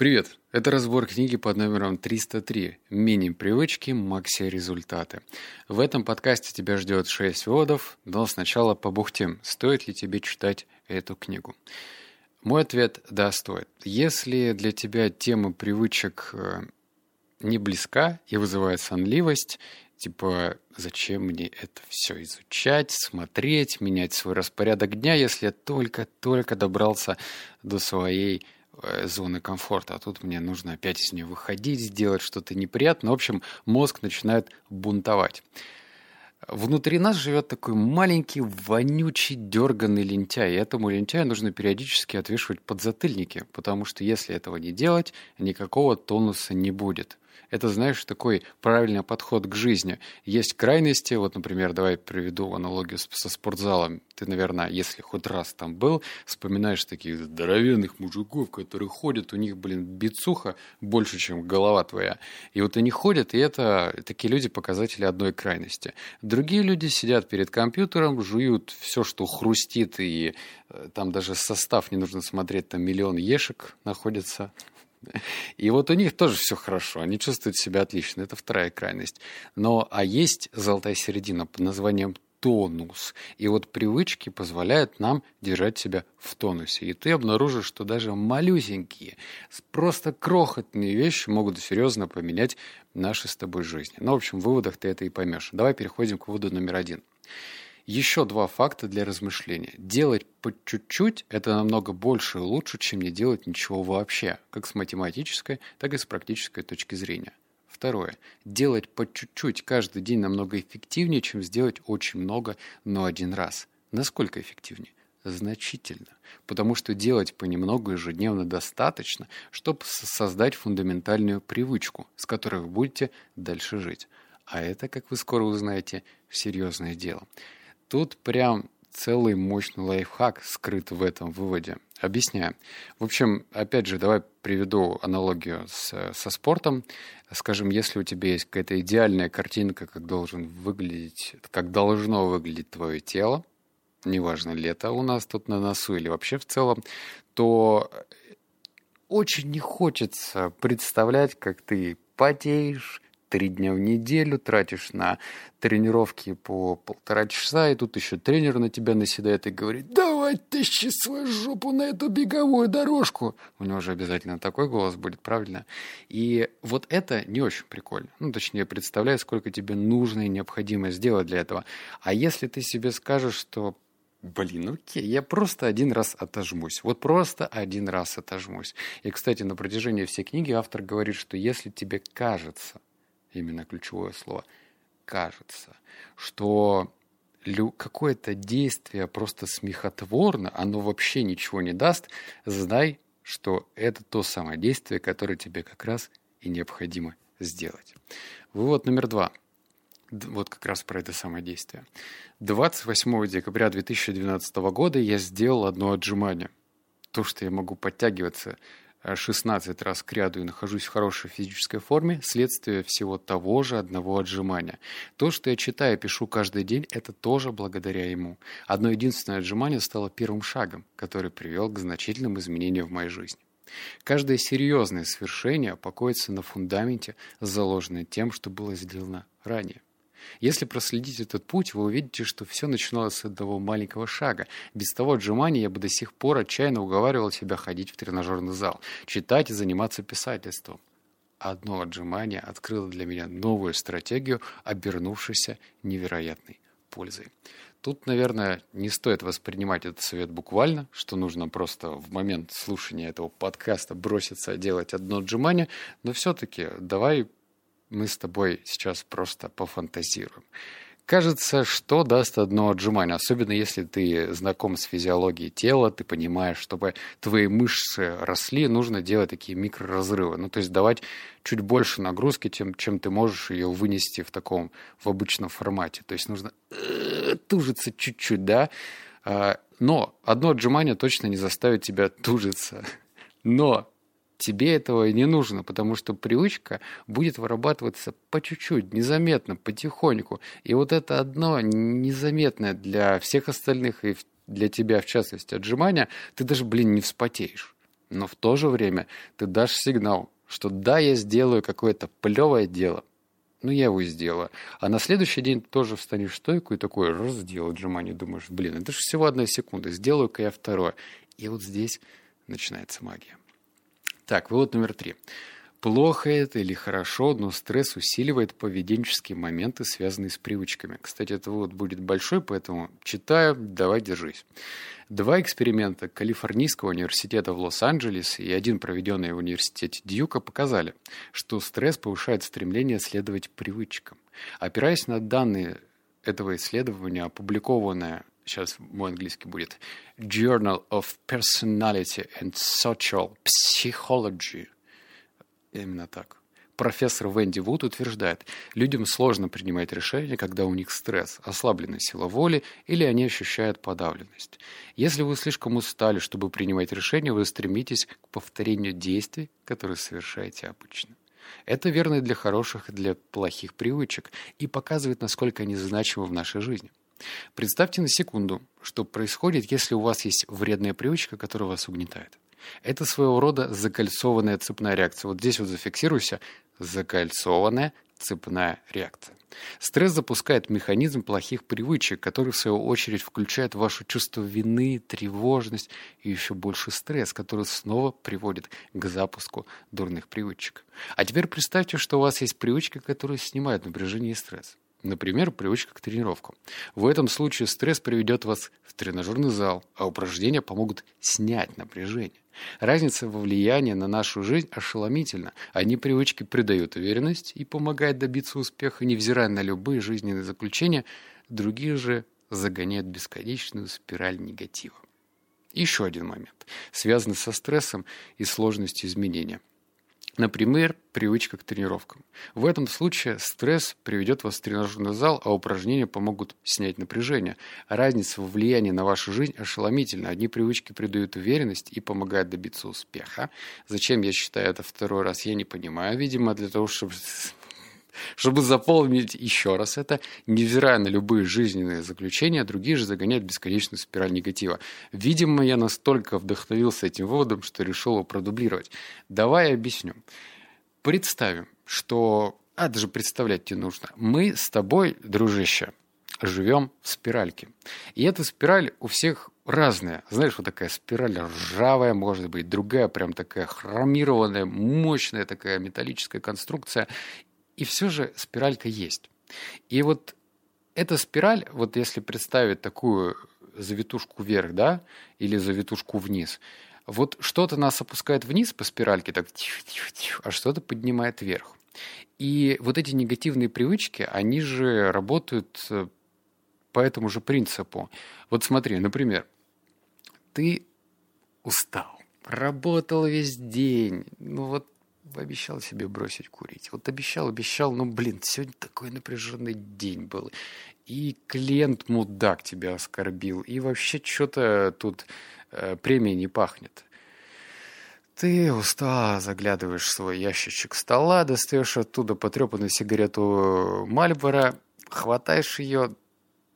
Привет! Это разбор книги под номером 303 «Мини-привычки, макси-результаты». В этом подкасте тебя ждет 6 выводов, но сначала побухтим, стоит ли тебе читать эту книгу. Мой ответ – да, стоит. Если для тебя тема привычек э, не близка и вызывает сонливость, типа, зачем мне это все изучать, смотреть, менять свой распорядок дня, если я только-только добрался до своей зоны комфорта, а тут мне нужно опять из нее выходить, сделать что-то неприятное. В общем, мозг начинает бунтовать. Внутри нас живет такой маленький, вонючий, дерганный лентяй. И этому лентяю нужно периодически отвешивать подзатыльники, потому что если этого не делать, никакого тонуса не будет. Это, знаешь, такой правильный подход к жизни. Есть крайности, вот, например, давай приведу аналогию со спортзалом. Ты, наверное, если хоть раз там был, вспоминаешь таких здоровенных мужиков, которые ходят, у них, блин, бицуха больше, чем голова твоя. И вот они ходят, и это такие люди показатели одной крайности. Другие люди сидят перед компьютером, жуют все, что хрустит, и э, там даже состав не нужно смотреть, там миллион ешек находится и вот у них тоже все хорошо, они чувствуют себя отлично, это вторая крайность. Но, а есть золотая середина под названием тонус. И вот привычки позволяют нам держать себя в тонусе. И ты обнаружишь, что даже малюсенькие, просто крохотные вещи могут серьезно поменять наши с тобой жизни. Ну, в общем, в выводах ты это и поймешь. Давай переходим к выводу номер один. Еще два факта для размышления. Делать по чуть-чуть – это намного больше и лучше, чем не делать ничего вообще, как с математической, так и с практической точки зрения. Второе. Делать по чуть-чуть каждый день намного эффективнее, чем сделать очень много, но один раз. Насколько эффективнее? Значительно. Потому что делать понемногу ежедневно достаточно, чтобы создать фундаментальную привычку, с которой вы будете дальше жить. А это, как вы скоро узнаете, серьезное дело. Тут прям целый мощный лайфхак скрыт в этом выводе. Объясняю. В общем, опять же, давай приведу аналогию с, со спортом. Скажем, если у тебя есть какая-то идеальная картинка, как должен выглядеть, как должно выглядеть твое тело, неважно, лето у нас тут на носу или вообще в целом, то очень не хочется представлять, как ты потеешь, три дня в неделю, тратишь на тренировки по полтора часа, и тут еще тренер на тебя наседает и говорит, давай тащи свою жопу на эту беговую дорожку. У него же обязательно такой голос будет, правильно? И вот это не очень прикольно. Ну, точнее, представляю, сколько тебе нужно и необходимо сделать для этого. А если ты себе скажешь, что Блин, окей, я просто один раз отожмусь. Вот просто один раз отожмусь. И, кстати, на протяжении всей книги автор говорит, что если тебе кажется, именно ключевое слово, кажется, что какое-то действие просто смехотворно, оно вообще ничего не даст, знай, что это то самое действие, которое тебе как раз и необходимо сделать. Вывод номер два. Вот как раз про это самое действие. 28 декабря 2012 года я сделал одно отжимание. То, что я могу подтягиваться 16 раз к ряду и нахожусь в хорошей физической форме, следствие всего того же одного отжимания. То, что я читаю и пишу каждый день, это тоже благодаря ему. Одно единственное отжимание стало первым шагом, который привел к значительным изменениям в моей жизни. Каждое серьезное свершение покоится на фундаменте, заложенное тем, что было сделано ранее. Если проследить этот путь, вы увидите, что все начиналось с одного маленького шага. Без того отжимания я бы до сих пор отчаянно уговаривал себя ходить в тренажерный зал, читать и заниматься писательством. Одно отжимание открыло для меня новую стратегию, обернувшуюся невероятной пользой. Тут, наверное, не стоит воспринимать этот совет буквально, что нужно просто в момент слушания этого подкаста броситься делать одно отжимание, но все-таки давай мы с тобой сейчас просто пофантазируем. Кажется, что даст одно отжимание, особенно если ты знаком с физиологией тела, ты понимаешь, чтобы твои мышцы росли, нужно делать такие микроразрывы. Ну, то есть давать чуть больше нагрузки, чем, чем ты можешь ее вынести в таком, в обычном формате. То есть нужно э, тужиться чуть-чуть, да. А, но одно отжимание точно не заставит тебя тужиться. Но тебе этого и не нужно, потому что привычка будет вырабатываться по чуть-чуть, незаметно, потихоньку. И вот это одно незаметное для всех остальных и для тебя, в частности, отжимания, ты даже, блин, не вспотеешь. но в то же время ты дашь сигнал, что да, я сделаю какое-то плевое дело, ну, я его сделаю. А на следующий день тоже встанешь в стойку и такой раз сделал отжимание. Думаешь, блин, это же всего одна секунда. Сделаю-ка я второе. И вот здесь начинается магия. Так, вывод номер три. Плохо это или хорошо, но стресс усиливает поведенческие моменты, связанные с привычками. Кстати, это вот будет большой, поэтому читаю, давай держись. Два эксперимента Калифорнийского университета в Лос-Анджелесе и один, проведенный в университете Дьюка, показали, что стресс повышает стремление следовать привычкам. Опираясь на данные этого исследования, опубликованное сейчас мой английский будет, Journal of Personality and Social Psychology – Именно так. Профессор Венди Вуд утверждает, людям сложно принимать решения, когда у них стресс, ослабленная сила воли или они ощущают подавленность. Если вы слишком устали, чтобы принимать решения, вы стремитесь к повторению действий, которые совершаете обычно. Это верно и для хороших, и для плохих привычек, и показывает, насколько они значимы в нашей жизни. Представьте на секунду, что происходит, если у вас есть вредная привычка, которая вас угнетает. Это своего рода закольцованная цепная реакция. Вот здесь вот зафиксируйся. Закольцованная цепная реакция. Стресс запускает механизм плохих привычек, который, в свою очередь, включает ваше чувство вины, тревожность и еще больше стресс, который снова приводит к запуску дурных привычек. А теперь представьте, что у вас есть привычки, которые снимают напряжение и стресс. Например, привычка к тренировкам. В этом случае стресс приведет вас в тренажерный зал, а упражнения помогут снять напряжение. Разница во влиянии на нашу жизнь ошеломительна. Одни привычки придают уверенность и помогают добиться успеха, невзирая на любые жизненные заключения, другие же загоняют бесконечную спираль негатива. Еще один момент, связанный со стрессом и сложностью изменения. Например, привычка к тренировкам. В этом случае стресс приведет вас в тренажерный зал, а упражнения помогут снять напряжение. Разница во влиянии на вашу жизнь ошеломительна. Одни привычки придают уверенность и помогают добиться успеха. Зачем я считаю это второй раз, я не понимаю. Видимо, для того, чтобы чтобы заполнить еще раз это, невзирая на любые жизненные заключения, другие же загоняют бесконечную спираль негатива. Видимо, я настолько вдохновился этим выводом, что решил его продублировать. Давай объясню. Представим, что... А, даже представлять тебе нужно. Мы с тобой, дружище, живем в спиральке. И эта спираль у всех разная. Знаешь, вот такая спираль ржавая, может быть, другая прям такая хромированная, мощная такая металлическая конструкция. И все же спиралька есть. И вот эта спираль, вот если представить такую завитушку вверх, да, или завитушку вниз, вот что-то нас опускает вниз по спиральке, так, а что-то поднимает вверх. И вот эти негативные привычки, они же работают э, по этому же принципу. Вот смотри, например, ты устал, работал весь день, ну вот обещал себе бросить курить. Вот обещал, обещал, но, блин, сегодня такой напряженный день был. И клиент мудак тебя оскорбил, и вообще что-то тут э, премия не пахнет. Ты устал, заглядываешь в свой ящичек стола, достаешь оттуда потрепанную сигарету Мальбора, хватаешь ее,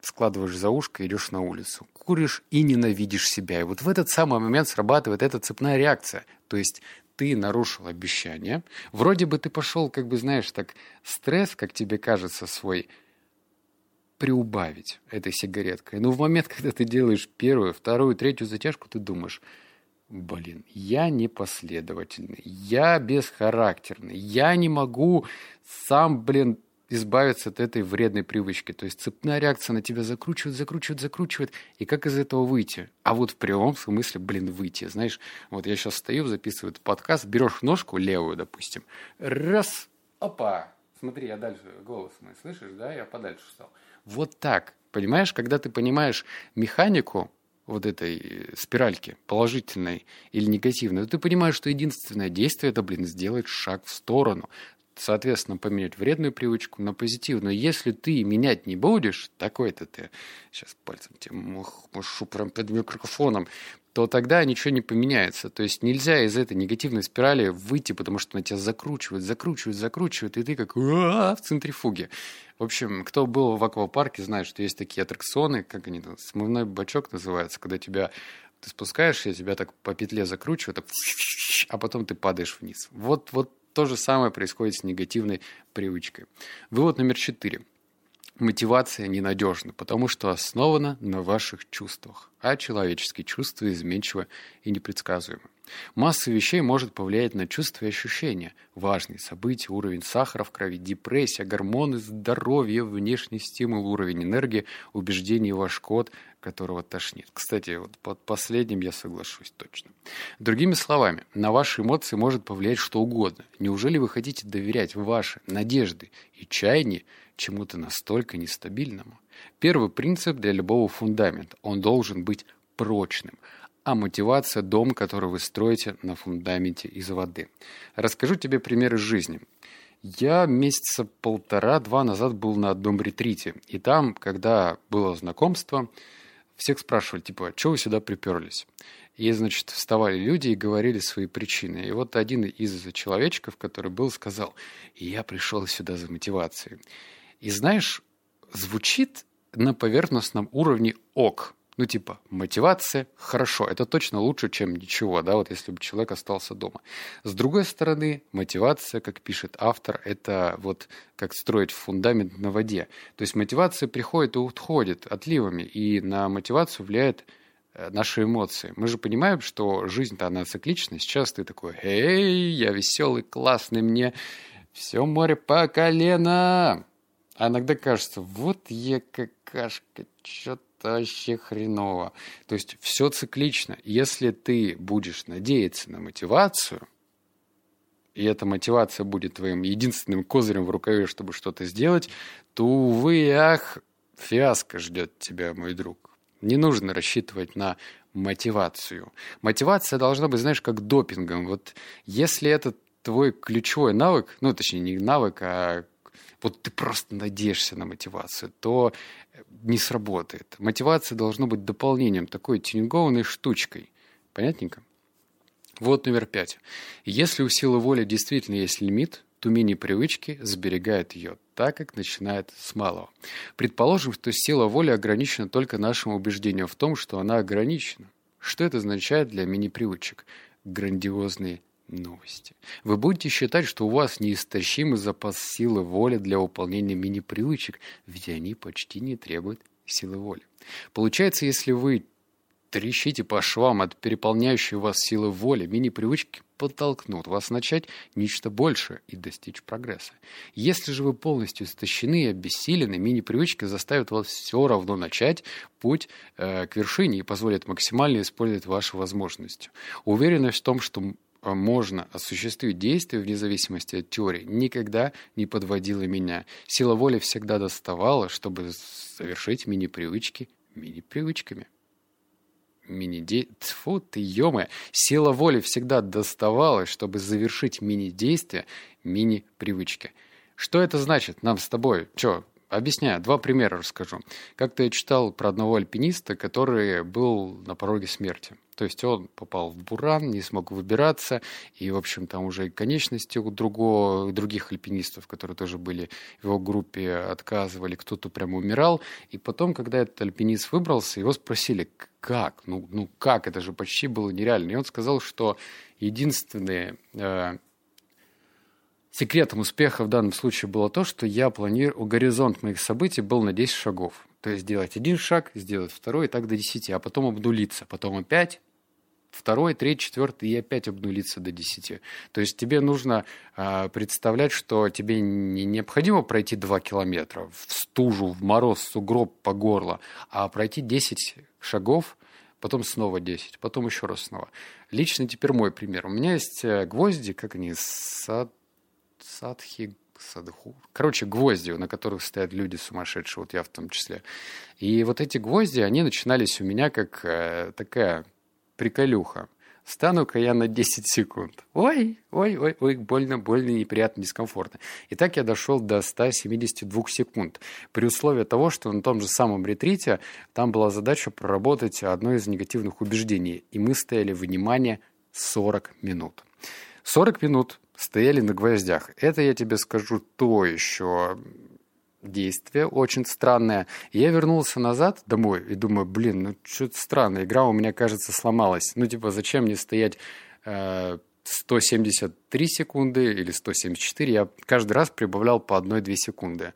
складываешь за ушко идешь на улицу. Куришь и ненавидишь себя. И вот в этот самый момент срабатывает эта цепная реакция. То есть ты нарушил обещание. Вроде бы ты пошел, как бы, знаешь, так стресс, как тебе кажется, свой приубавить этой сигареткой. Но в момент, когда ты делаешь первую, вторую, третью затяжку, ты думаешь, блин, я непоследовательный, я бесхарактерный, я не могу сам, блин, избавиться от этой вредной привычки. То есть цепная реакция на тебя закручивает, закручивает, закручивает. И как из этого выйти? А вот в прямом смысле, блин, выйти. Знаешь, вот я сейчас стою, записываю этот подкаст, берешь ножку левую, допустим, раз, опа, смотри, я дальше, голос мой, слышишь, да, я подальше стал. Вот так, понимаешь, когда ты понимаешь механику вот этой спиральки, положительной или негативной, то ты понимаешь, что единственное действие – это, блин, сделать шаг в сторону соответственно, поменять вредную привычку на позитивную. Если ты менять не будешь, такой-то ты, сейчас пальцем тебе машу прям под микрофоном, то тогда ничего не поменяется. То есть нельзя из этой негативной спирали выйти, потому что она тебя закручивает, закручивает, закручивает, и ты как в центрифуге. В общем, кто был в аквапарке, знает, что есть такие аттракционы, как они там, смывной бачок называется, когда тебя Ты спускаешься, тебя так по петле закручивают, а потом ты падаешь вниз. Вот, вот то же самое происходит с негативной привычкой. Вывод номер четыре. Мотивация ненадежна, потому что основана на ваших чувствах, а человеческие чувства изменчивы и непредсказуемы. Масса вещей может повлиять на чувства и ощущения. Важные события, уровень сахара в крови, депрессия, гормоны, здоровье, внешний стимул, уровень энергии, убеждений ваш код, которого тошнит. Кстати, вот под последним я соглашусь точно. Другими словами, на ваши эмоции может повлиять что угодно. Неужели вы хотите доверять ваши надежды и чаяния чему-то настолько нестабильному. Первый принцип для любого фундамента. Он должен быть прочным. А мотивация – дом, который вы строите на фундаменте из воды. Расскажу тебе пример из жизни. Я месяца полтора-два назад был на одном ретрите. И там, когда было знакомство, всех спрашивали, типа, что вы сюда приперлись? И, значит, вставали люди и говорили свои причины. И вот один из человечков, который был, сказал, я пришел сюда за мотивацией. И знаешь, звучит на поверхностном уровне ок. Ну, типа, мотивация – хорошо, это точно лучше, чем ничего, да, вот если бы человек остался дома. С другой стороны, мотивация, как пишет автор, это вот как строить фундамент на воде. То есть мотивация приходит и уходит отливами, и на мотивацию влияет э, наши эмоции. Мы же понимаем, что жизнь-то она циклична. Сейчас ты такой, эй, я веселый, классный, мне все море по колено. А иногда кажется, вот я какашка, что-то вообще хреново. То есть все циклично. Если ты будешь надеяться на мотивацию, и эта мотивация будет твоим единственным козырем в рукаве, чтобы что-то сделать, то, увы ах, фиаско ждет тебя, мой друг. Не нужно рассчитывать на мотивацию. Мотивация должна быть, знаешь, как допингом. Вот если это твой ключевой навык, ну, точнее, не навык, а вот ты просто надеешься на мотивацию, то не сработает. Мотивация должна быть дополнением, такой тюнингованной штучкой. Понятненько? Вот номер пять. Если у силы воли действительно есть лимит, то мини-привычки сберегают ее, так как начинает с малого. Предположим, что сила воли ограничена только нашим убеждением в том, что она ограничена. Что это означает для мини-привычек? Грандиозные новости. Вы будете считать, что у вас неистощимый запас силы воли для выполнения мини-привычек, ведь они почти не требуют силы воли. Получается, если вы трещите по швам от переполняющей вас силы воли, мини-привычки подтолкнут вас начать нечто большее и достичь прогресса. Если же вы полностью истощены и обессилены, мини-привычки заставят вас все равно начать путь э, к вершине и позволят максимально использовать ваши возможности. Уверенность в том, что можно осуществить действие вне зависимости от теории, никогда не подводила меня. Сила воли всегда доставала, чтобы совершить мини-привычки мини-привычками. Мини-де... Тьфу ты, ё Сила воли всегда доставалась, чтобы завершить мини-действие мини-привычки. Что это значит нам с тобой? Чё, Объясняю, два примера расскажу. Как-то я читал про одного альпиниста, который был на пороге смерти. То есть он попал в буран, не смог выбираться, и, в общем, там уже и конечности у другого, других альпинистов, которые тоже были в его группе, отказывали, кто-то прямо умирал. И потом, когда этот альпинист выбрался, его спросили, как? Ну, ну как? Это же почти было нереально. И он сказал, что единственное э, Секретом успеха в данном случае было то, что я планировал, горизонт моих событий был на 10 шагов. То есть сделать один шаг, сделать второй, и так до 10, а потом обнулиться. Потом опять второй, третий, четвертый и опять обнулиться до 10. То есть тебе нужно э, представлять, что тебе не необходимо пройти 2 километра в стужу, в мороз, сугроб по горло, а пройти 10 шагов, потом снова 10, потом еще раз снова. Лично теперь мой пример. У меня есть э, гвозди, как они, сад садхи, садху. Короче, гвозди, на которых стоят люди сумасшедшие, вот я в том числе. И вот эти гвозди, они начинались у меня как э, такая приколюха. Стану-ка я на 10 секунд. Ой, ой, ой, ой, больно, больно, неприятно, дискомфортно. И так я дошел до 172 секунд. При условии того, что на том же самом ретрите там была задача проработать одно из негативных убеждений. И мы стояли, внимание, 40 минут. 40 минут стояли на гвоздях. Это, я тебе скажу, то еще действие очень странное. Я вернулся назад домой и думаю, блин, ну что-то странно, игра у меня, кажется, сломалась. Ну, типа, зачем мне стоять э, 173 секунды или 174? Я каждый раз прибавлял по 1-2 секунды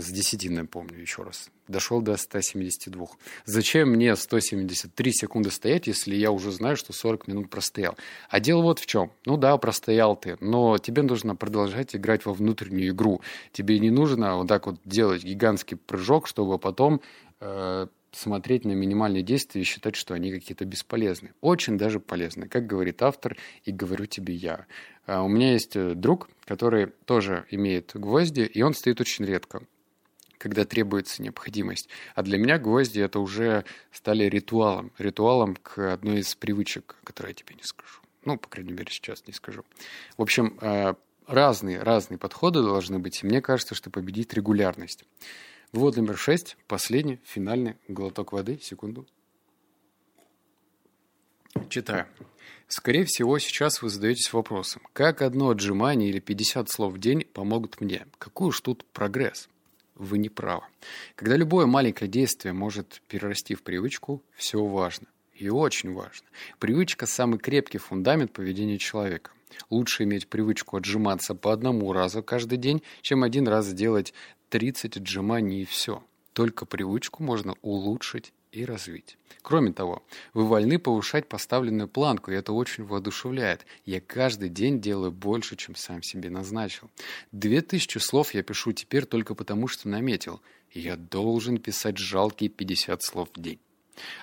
с десятиной, помню, еще раз. Дошел до 172. Зачем мне 173 секунды стоять, если я уже знаю, что 40 минут простоял? А дело вот в чем. Ну да, простоял ты, но тебе нужно продолжать играть во внутреннюю игру. Тебе не нужно вот так вот делать гигантский прыжок, чтобы потом э, смотреть на минимальные действия и считать, что они какие-то бесполезны. Очень даже полезны, как говорит автор, и говорю тебе я. А у меня есть э, друг, который тоже имеет гвозди, и он стоит очень редко когда требуется необходимость. А для меня гвозди это уже стали ритуалом. Ритуалом к одной из привычек, которую я тебе не скажу. Ну, по крайней мере, сейчас не скажу. В общем, э, разные, разные подходы должны быть. И мне кажется, что победит регулярность. Вывод номер шесть. Последний, финальный глоток воды. Секунду. Читаю. Скорее всего, сейчас вы задаетесь вопросом, как одно отжимание или 50 слов в день помогут мне? Какой уж тут прогресс? Вы не правы. Когда любое маленькое действие может перерасти в привычку, все важно. И очень важно. Привычка – самый крепкий фундамент поведения человека. Лучше иметь привычку отжиматься по одному разу каждый день, чем один раз сделать 30 отжиманий и все. Только привычку можно улучшить и развить. Кроме того, вы вольны повышать поставленную планку, и это очень воодушевляет. Я каждый день делаю больше, чем сам себе назначил. Две тысячи слов я пишу теперь только потому, что наметил. Я должен писать жалкие 50 слов в день.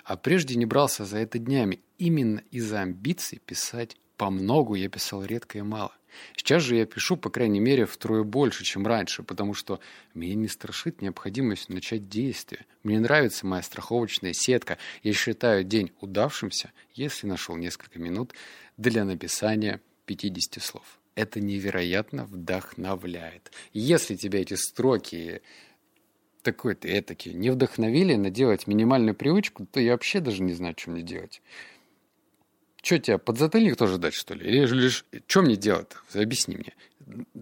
А прежде не брался за это днями. Именно из-за амбиций писать по многу я писал редко и мало. Сейчас же я пишу, по крайней мере, втрое больше, чем раньше, потому что меня не страшит необходимость начать действие. Мне нравится моя страховочная сетка. Я считаю день удавшимся, если нашел несколько минут для написания 50 слов. Это невероятно вдохновляет. Если тебя эти строки такой-то этаки не вдохновили на делать минимальную привычку, то я вообще даже не знаю, что мне делать. Что тебе, подзатыльник тоже дать, что ли? Или лишь... Что мне делать? Объясни мне.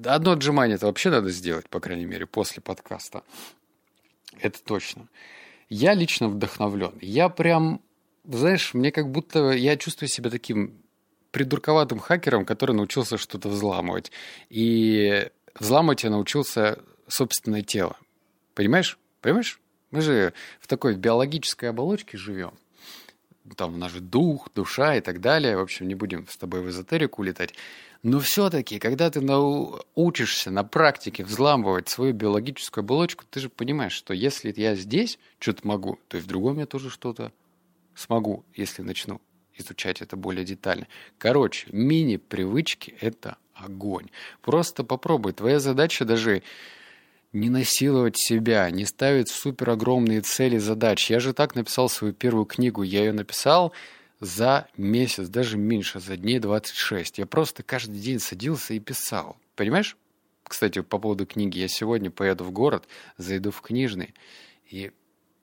Одно отжимание это вообще надо сделать, по крайней мере, после подкаста. Это точно. Я лично вдохновлен. Я прям, знаешь, мне как будто... Я чувствую себя таким придурковатым хакером, который научился что-то взламывать. И взламывать я научился собственное тело. Понимаешь? Понимаешь? Мы же в такой биологической оболочке живем там наш дух, душа и так далее. В общем, не будем с тобой в эзотерику улетать. Но все-таки, когда ты научишься на практике взламывать свою биологическую оболочку, ты же понимаешь, что если я здесь что-то могу, то и в другом я тоже что-то смогу, если начну изучать это более детально. Короче, мини-привычки – это огонь. Просто попробуй. Твоя задача даже не насиловать себя, не ставить супер огромные цели задач. Я же так написал свою первую книгу. Я ее написал за месяц, даже меньше, за дней 26. Я просто каждый день садился и писал. Понимаешь? Кстати, по поводу книги. Я сегодня поеду в город, зайду в книжный и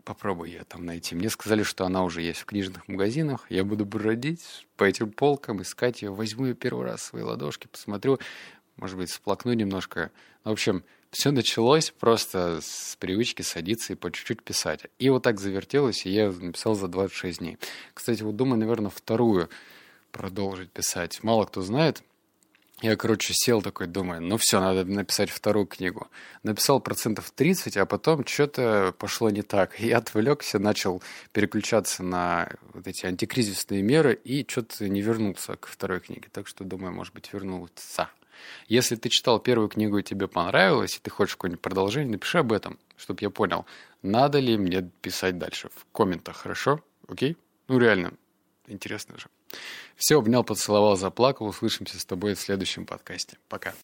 попробую ее там найти. Мне сказали, что она уже есть в книжных магазинах. Я буду бродить по этим полкам, искать ее. Возьму ее первый раз в свои ладошки, посмотрю. Может быть, сплакну немножко. В общем, все началось просто с привычки садиться и по чуть-чуть писать. И вот так завертелось, и я написал за 26 дней. Кстати, вот думаю, наверное, вторую продолжить писать. Мало кто знает. Я, короче, сел такой, думаю, ну все, надо написать вторую книгу. Написал процентов 30, а потом что-то пошло не так. Я отвлекся, начал переключаться на вот эти антикризисные меры и что-то не вернулся к второй книге. Так что, думаю, может быть, вернулся. Если ты читал первую книгу и тебе понравилось, и ты хочешь какое-нибудь продолжение, напиши об этом, чтобы я понял, надо ли мне писать дальше в комментах, хорошо? Окей? Ну, реально, интересно же. Все, обнял, поцеловал, заплакал. Услышимся с тобой в следующем подкасте. Пока.